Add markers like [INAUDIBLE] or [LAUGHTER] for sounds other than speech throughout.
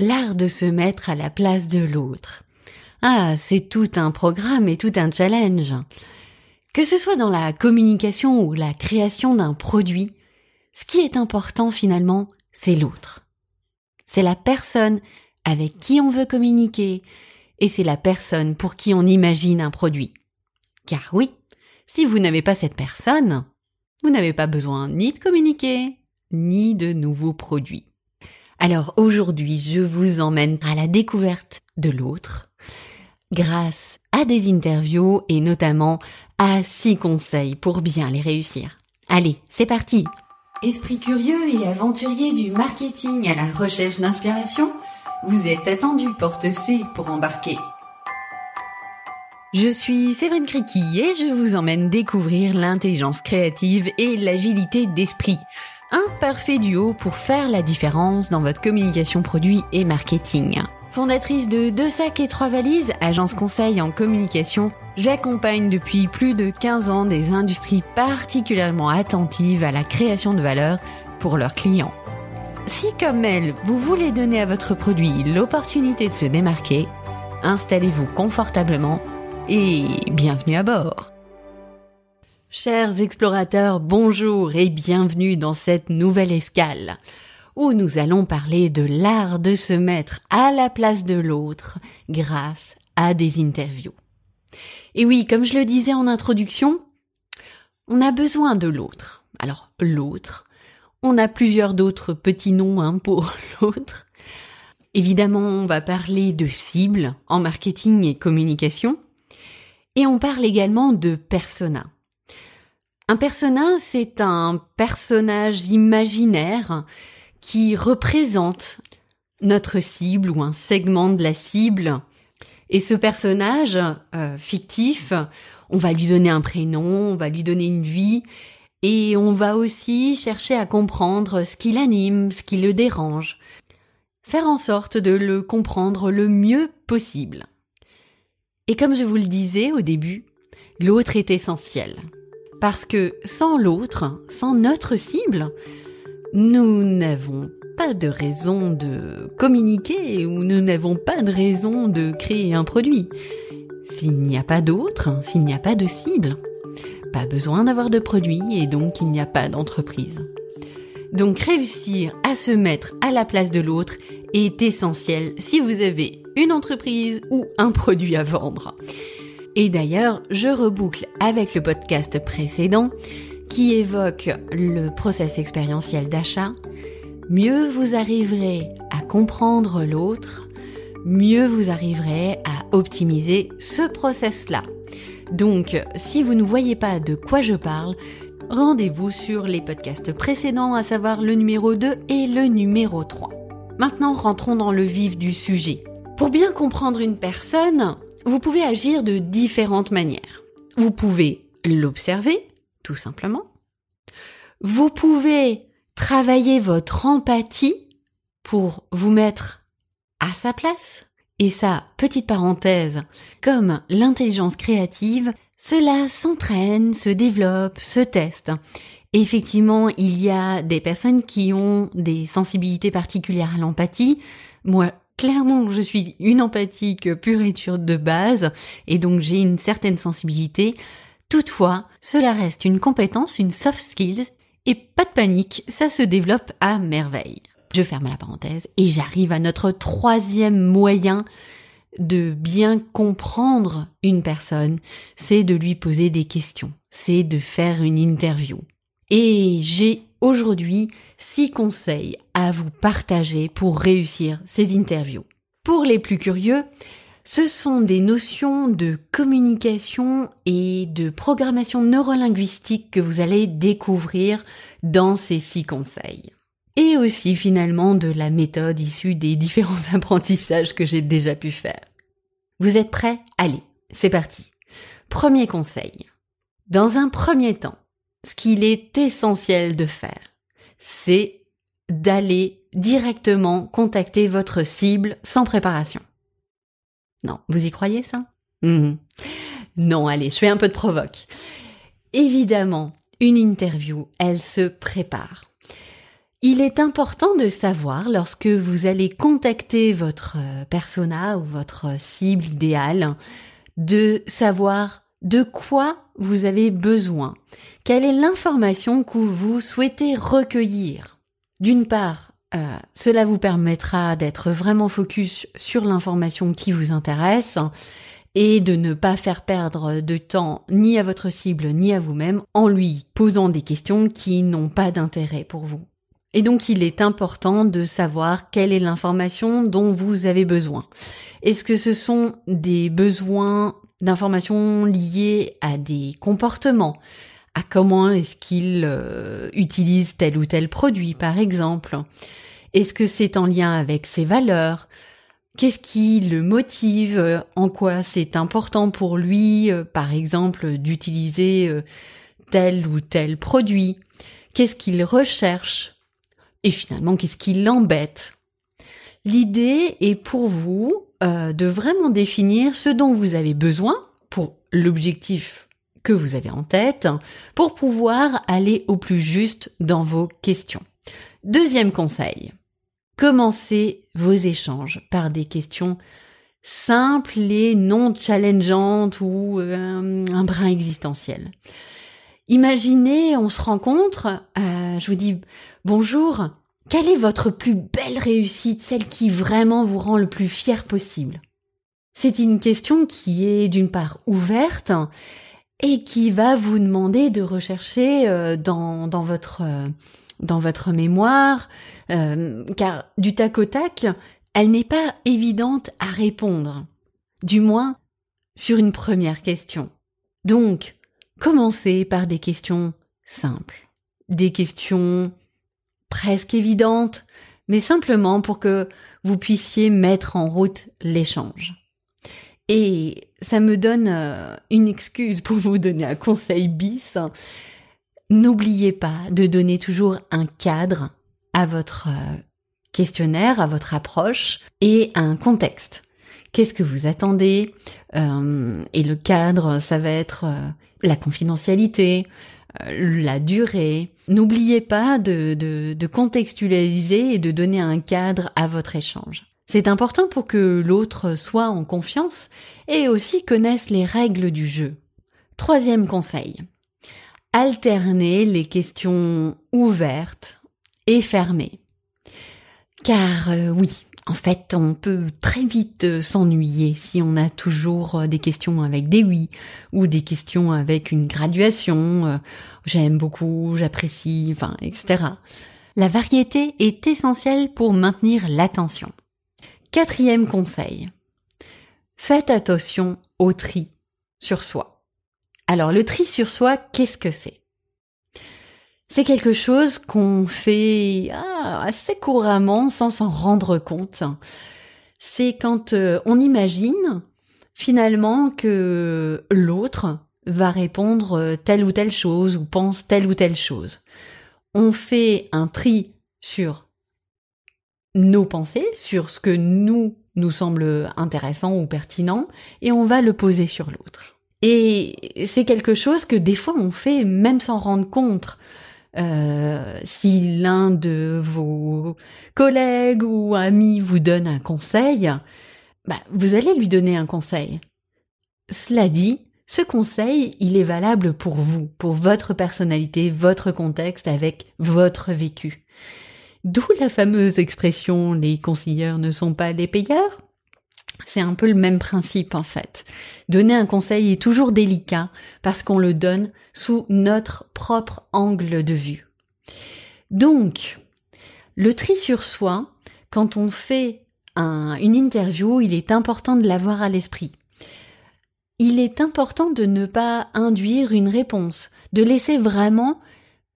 L'art de se mettre à la place de l'autre. Ah, c'est tout un programme et tout un challenge. Que ce soit dans la communication ou la création d'un produit, ce qui est important finalement, c'est l'autre. C'est la personne avec qui on veut communiquer et c'est la personne pour qui on imagine un produit. Car oui, si vous n'avez pas cette personne, vous n'avez pas besoin ni de communiquer, ni de nouveaux produits. Alors aujourd'hui, je vous emmène à la découverte de l'autre grâce à des interviews et notamment à six conseils pour bien les réussir. Allez, c'est parti Esprit curieux et aventurier du marketing à la recherche d'inspiration, vous êtes attendu porte C pour embarquer. Je suis Séverine Criqui et je vous emmène découvrir l'intelligence créative et l'agilité d'esprit. Un parfait duo pour faire la différence dans votre communication produit et marketing. Fondatrice de Deux sacs et trois valises, agence conseil en communication, j'accompagne depuis plus de 15 ans des industries particulièrement attentives à la création de valeur pour leurs clients. Si comme elle, vous voulez donner à votre produit l'opportunité de se démarquer, installez-vous confortablement et bienvenue à bord. Chers explorateurs, bonjour et bienvenue dans cette nouvelle escale où nous allons parler de l'art de se mettre à la place de l'autre grâce à des interviews. Et oui, comme je le disais en introduction, on a besoin de l'autre. Alors, l'autre, on a plusieurs d'autres petits noms hein, pour [LAUGHS] l'autre. Évidemment, on va parler de cible en marketing et communication. Et on parle également de persona. Un persona, c'est un personnage imaginaire qui représente notre cible ou un segment de la cible. Et ce personnage euh, fictif, on va lui donner un prénom, on va lui donner une vie, et on va aussi chercher à comprendre ce qui l'anime, ce qui le dérange, faire en sorte de le comprendre le mieux possible. Et comme je vous le disais au début, l'autre est essentiel. Parce que sans l'autre, sans notre cible, nous n'avons pas de raison de communiquer ou nous n'avons pas de raison de créer un produit. S'il n'y a pas d'autre, s'il n'y a pas de cible, pas besoin d'avoir de produit et donc il n'y a pas d'entreprise. Donc réussir à se mettre à la place de l'autre est essentiel si vous avez une entreprise ou un produit à vendre. Et d'ailleurs, je reboucle avec le podcast précédent qui évoque le process expérientiel d'achat, mieux vous arriverez à comprendre l'autre, mieux vous arriverez à optimiser ce process-là. Donc, si vous ne voyez pas de quoi je parle, rendez-vous sur les podcasts précédents, à savoir le numéro 2 et le numéro 3. Maintenant, rentrons dans le vif du sujet. Pour bien comprendre une personne, vous pouvez agir de différentes manières. Vous pouvez l'observer, tout simplement. Vous pouvez travailler votre empathie pour vous mettre à sa place. Et ça, petite parenthèse, comme l'intelligence créative, cela s'entraîne, se développe, se teste. effectivement, il y a des personnes qui ont des sensibilités particulières à l'empathie. Moi, clairement, je suis une empathique pure et dure de base, et donc j'ai une certaine sensibilité. Toutefois, cela reste une compétence, une soft skills, et pas de panique, ça se développe à merveille. Je ferme la parenthèse et j'arrive à notre troisième moyen de bien comprendre une personne, c'est de lui poser des questions, c'est de faire une interview. Et j'ai aujourd'hui six conseils à vous partager pour réussir ces interviews. Pour les plus curieux, ce sont des notions de communication et de programmation neurolinguistique que vous allez découvrir dans ces six conseils. Et aussi finalement de la méthode issue des différents [LAUGHS] apprentissages que j'ai déjà pu faire. Vous êtes prêts? Allez, c'est parti. Premier conseil. Dans un premier temps, ce qu'il est essentiel de faire, c'est d'aller directement contacter votre cible sans préparation. Non, vous y croyez ça? Mhm. Non, allez, je fais un peu de provoque. Évidemment, une interview, elle se prépare. Il est important de savoir lorsque vous allez contacter votre persona ou votre cible idéale, de savoir de quoi vous avez besoin, quelle est l'information que vous souhaitez recueillir? D'une part, euh, cela vous permettra d'être vraiment focus sur l'information qui vous intéresse et de ne pas faire perdre de temps ni à votre cible ni à vous-même en lui posant des questions qui n'ont pas d'intérêt pour vous. Et donc il est important de savoir quelle est l'information dont vous avez besoin. Est-ce que ce sont des besoins d'informations liées à des comportements, à comment est-ce qu'il euh, utilise tel ou tel produit par exemple. Est-ce que c'est en lien avec ses valeurs? Qu'est-ce qui le motive? En quoi c'est important pour lui, euh, par exemple, d'utiliser euh, tel ou tel produit? Qu'est-ce qu'il recherche? Et finalement, qu'est-ce qui l'embête? L'idée est pour vous euh, de vraiment définir ce dont vous avez besoin pour l'objectif que vous avez en tête pour pouvoir aller au plus juste dans vos questions. Deuxième conseil, commencez vos échanges par des questions simples et non challengeantes ou euh, un brin existentiel. Imaginez, on se rencontre, euh, je vous dis bonjour, quelle est votre plus belle réussite, celle qui vraiment vous rend le plus fier possible? C'est une question qui est d'une part ouverte et qui va vous demander de rechercher euh, dans, dans, votre, euh, dans votre mémoire, car du tac au tac, elle n'est pas évidente à répondre, du moins sur une première question. Donc, Commencez par des questions simples, des questions presque évidentes, mais simplement pour que vous puissiez mettre en route l'échange. Et ça me donne euh, une excuse pour vous donner un conseil bis. N'oubliez pas de donner toujours un cadre à votre euh, questionnaire, à votre approche et un contexte. Qu'est-ce que vous attendez? Euh, Et le cadre, ça va être la confidentialité, la durée. N'oubliez pas de, de, contextualiser et de donner un cadre à votre échange. C'est important pour que l'autre soit en confiance et aussi connaisse les règles du jeu. Troisième conseil. Alternez les questions ouvertes et fermées. Car euh, oui, en fait, on peut très vite euh, s'ennuyer si on a toujours euh, des questions avec des oui ou des questions avec une graduation, euh, j'aime beaucoup, j'apprécie, enfin, etc. La variété est essentielle pour maintenir l'attention. Quatrième conseil. Faites attention au tri sur soi. Alors le tri sur soi, qu'est-ce que c'est? C'est quelque chose qu'on fait ah, assez couramment sans s'en rendre compte. C'est quand euh, on imagine finalement que l'autre va répondre euh, telle ou telle chose ou pense telle ou telle chose. On fait un tri sur nos pensées, sur ce que nous nous semble intéressant ou pertinent, et on va le poser sur l'autre. Et c'est quelque chose que des fois on fait même sans rendre compte. Euh, si l'un de vos collègues ou amis vous donne un conseil, bah, vous allez lui donner un conseil. Cela dit, ce conseil, il est valable pour vous, pour votre personnalité, votre contexte, avec votre vécu. D'où la fameuse expression les conseilleurs ne sont pas les payeurs. C'est un peu le même principe en fait. Donner un conseil est toujours délicat parce qu'on le donne sous notre propre angle de vue. Donc, le tri sur soi, quand on fait une interview, il est important de l'avoir à l'esprit. Il est important de ne pas induire une réponse, de laisser vraiment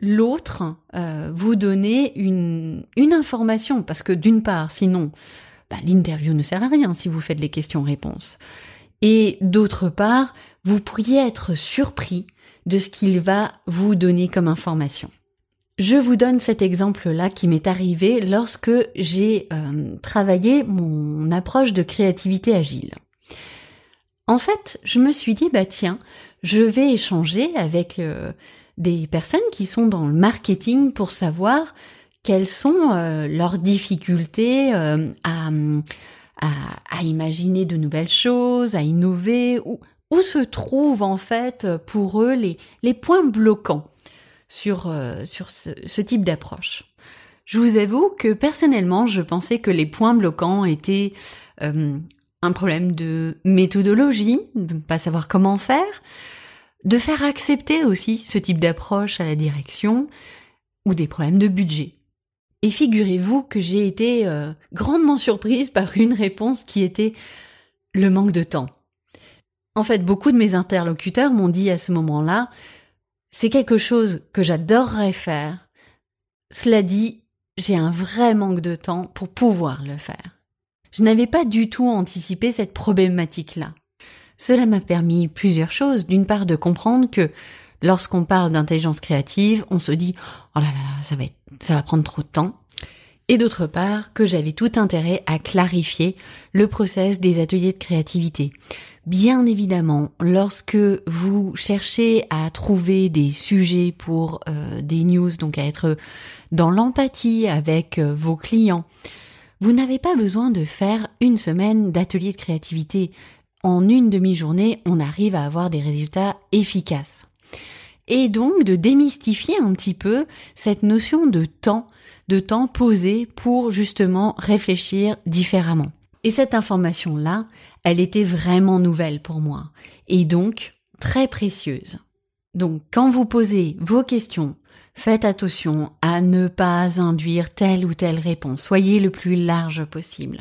l'autre euh, vous donner une, une information, parce que d'une part, sinon, bah, l'interview ne sert à rien si vous faites les questions-réponses. Et d'autre part, vous pourriez être surpris de ce qu'il va vous donner comme information. Je vous donne cet exemple-là qui m'est arrivé lorsque j'ai euh, travaillé mon approche de créativité agile. En fait, je me suis dit, bah tiens, je vais échanger avec euh, des personnes qui sont dans le marketing pour savoir quelles sont euh, leurs difficultés euh, à, à, imaginer de nouvelles choses, à innover, où, où se trouvent en fait pour eux les, les points bloquants sur, euh, sur ce, ce type d'approche? Je vous avoue que personnellement, je pensais que les points bloquants étaient un problème de méthodologie, de ne pas savoir comment faire, de faire accepter aussi ce type d'approche à la direction, ou des problèmes de budget. Et figurez-vous que j'ai été euh, grandement surprise par une réponse qui était le manque de temps. En fait, beaucoup de mes interlocuteurs m'ont dit à ce moment-là, c'est quelque chose que j'adorerais faire. Cela dit, j'ai un vrai manque de temps pour pouvoir le faire. Je n'avais pas du tout anticipé cette problématique-là. Cela m'a permis plusieurs choses. D'une part, de comprendre que lorsqu'on parle d'intelligence créative, on se dit oh là là là, ça va être, ça va prendre trop de temps. Et d'autre part, que j'avais tout intérêt à clarifier le process des ateliers de créativité. Bien évidemment, lorsque vous cherchez à trouver des sujets pour euh, des news, donc à être dans l'empathie avec euh, vos clients, vous n'avez pas besoin de faire une semaine d'atelier de créativité. En une demi-journée, on arrive à avoir des résultats efficaces et donc de démystifier un petit peu cette notion de temps, de temps posé pour justement réfléchir différemment. Et cette information-là, elle était vraiment nouvelle pour moi et donc très précieuse. Donc quand vous posez vos questions, faites attention à ne pas induire telle ou telle réponse. Soyez le plus large possible.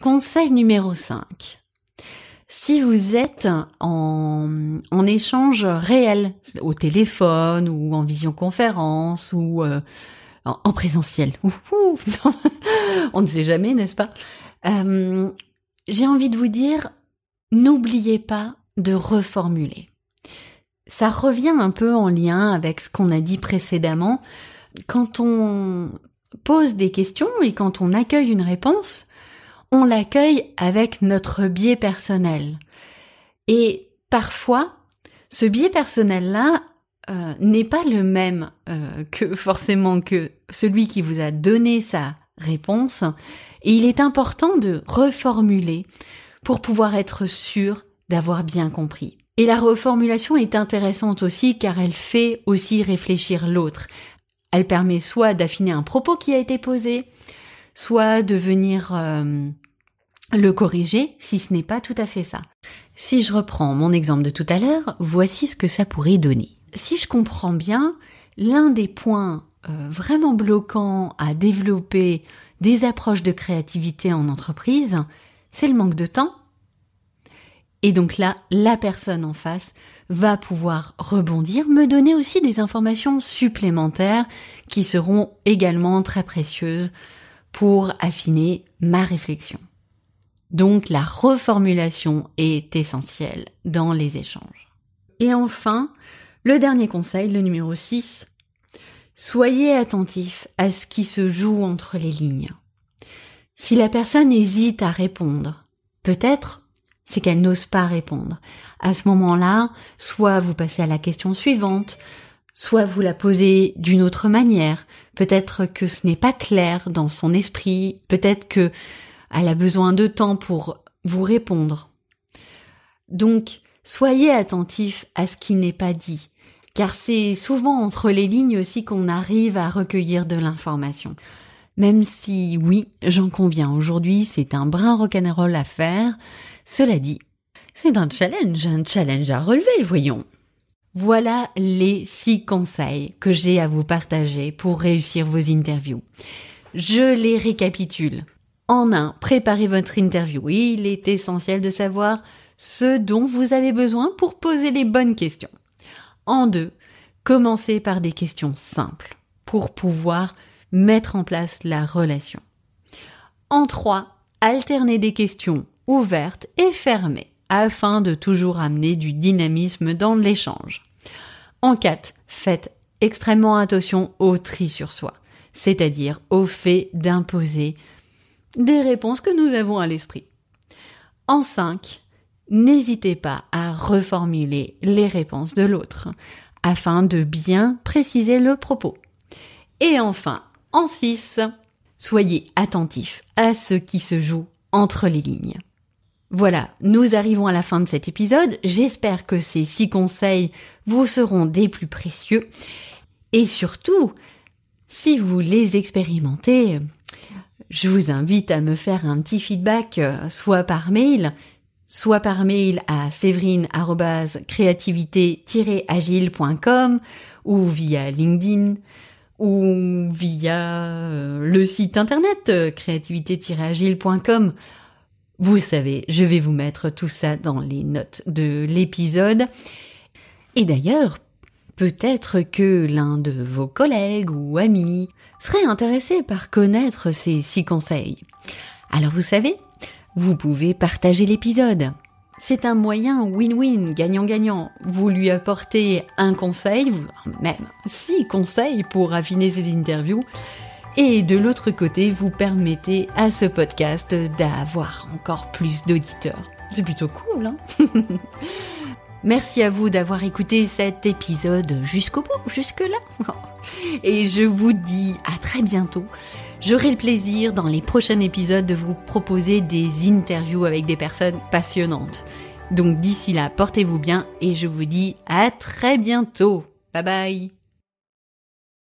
Conseil numéro 5. Si vous êtes en, échange réel, au téléphone ou en visioconférence ou euh, en, présentiel, [LAUGHS] on ne sait jamais, n'est-ce pas? Euh, J'ai envie de vous dire, n'oubliez pas de reformuler. Ça revient un peu en lien avec ce qu'on a dit précédemment. Quand on pose des questions et quand on accueille une réponse, on l'accueille avec notre biais personnel. Et parfois, ce biais personnel-là euh, n'est pas le même euh, que [LAUGHS] forcément que celui qui vous a donné sa réponse. Et il est important de reformuler pour pouvoir être sûr d'avoir bien compris. Et la reformulation est intéressante aussi car elle fait aussi réfléchir l'autre. Elle permet soit d'affiner un propos qui a été posé, soit de venir euh, le corriger si ce n'est pas tout à fait ça. Si je reprends mon exemple de tout à l'heure, voici ce que ça pourrait donner. Si je comprends bien, l'un des points euh, vraiment bloquants à développer des approches de créativité en entreprise, c'est le manque de temps. Et donc là, la personne en face va pouvoir rebondir, me donner aussi des informations supplémentaires qui seront également très précieuses pour affiner ma réflexion. Donc la reformulation est essentielle dans les échanges. Et enfin, le dernier conseil, le numéro 6, soyez attentif à ce qui se joue entre les lignes. Si la personne hésite à répondre, peut-être c'est qu'elle n'ose pas répondre. À ce moment-là, soit vous passez à la question suivante, soit vous la posez d'une autre manière. Peut-être que ce n'est pas clair dans son esprit, peut-être que elle a besoin de temps pour vous répondre. Donc, soyez attentif à ce qui n'est pas dit, car c'est souvent entre les lignes aussi qu'on arrive à recueillir de l'information. Même si, oui, j'en conviens, aujourd'hui c'est un brin rock'n'roll à faire, cela dit, c'est un challenge, un challenge à relever, voyons. Voilà les six conseils que j'ai à vous partager pour réussir vos interviews. Je les récapitule. En un, préparez votre interview. Il est essentiel de savoir ce dont vous avez besoin pour poser les bonnes questions. En deux, commencez par des questions simples pour pouvoir mettre en place la relation. En trois, alternez des questions ouvertes et fermées afin de toujours amener du dynamisme dans l'échange. En quatre, faites extrêmement attention au tri sur soi, c'est-à-dire au fait d'imposer des réponses que nous avons à l'esprit. En 5, n'hésitez pas à reformuler les réponses de l'autre afin de bien préciser le propos. Et enfin, en 6. Soyez attentifs à ce qui se joue entre les lignes. Voilà, nous arrivons à la fin de cet épisode. J'espère que ces six conseils vous seront des plus précieux. Et surtout, si vous les expérimentez, je vous invite à me faire un petit feedback, euh, soit par mail, soit par mail à séverine-créativité-agile.com ou via LinkedIn ou via euh, le site internet euh, créativité-agile.com. Vous savez, je vais vous mettre tout ça dans les notes de l'épisode. Et d'ailleurs, peut-être que l'un de vos collègues ou amis serait intéressé par connaître ces six conseils. Alors vous savez, vous pouvez partager l'épisode. C'est un moyen win-win, gagnant-gagnant. Vous lui apportez un conseil, même six conseils pour affiner ses interviews, et de l'autre côté, vous permettez à ce podcast d'avoir encore plus d'auditeurs. C'est plutôt cool, hein [LAUGHS] Merci à vous d'avoir écouté cet épisode jusqu'au bout, jusque-là. [LAUGHS] Et je vous dis à très bientôt. J'aurai le plaisir dans les prochains épisodes de vous proposer des interviews avec des personnes passionnantes. Donc d'ici là, portez-vous bien et je vous dis à très bientôt. Bye bye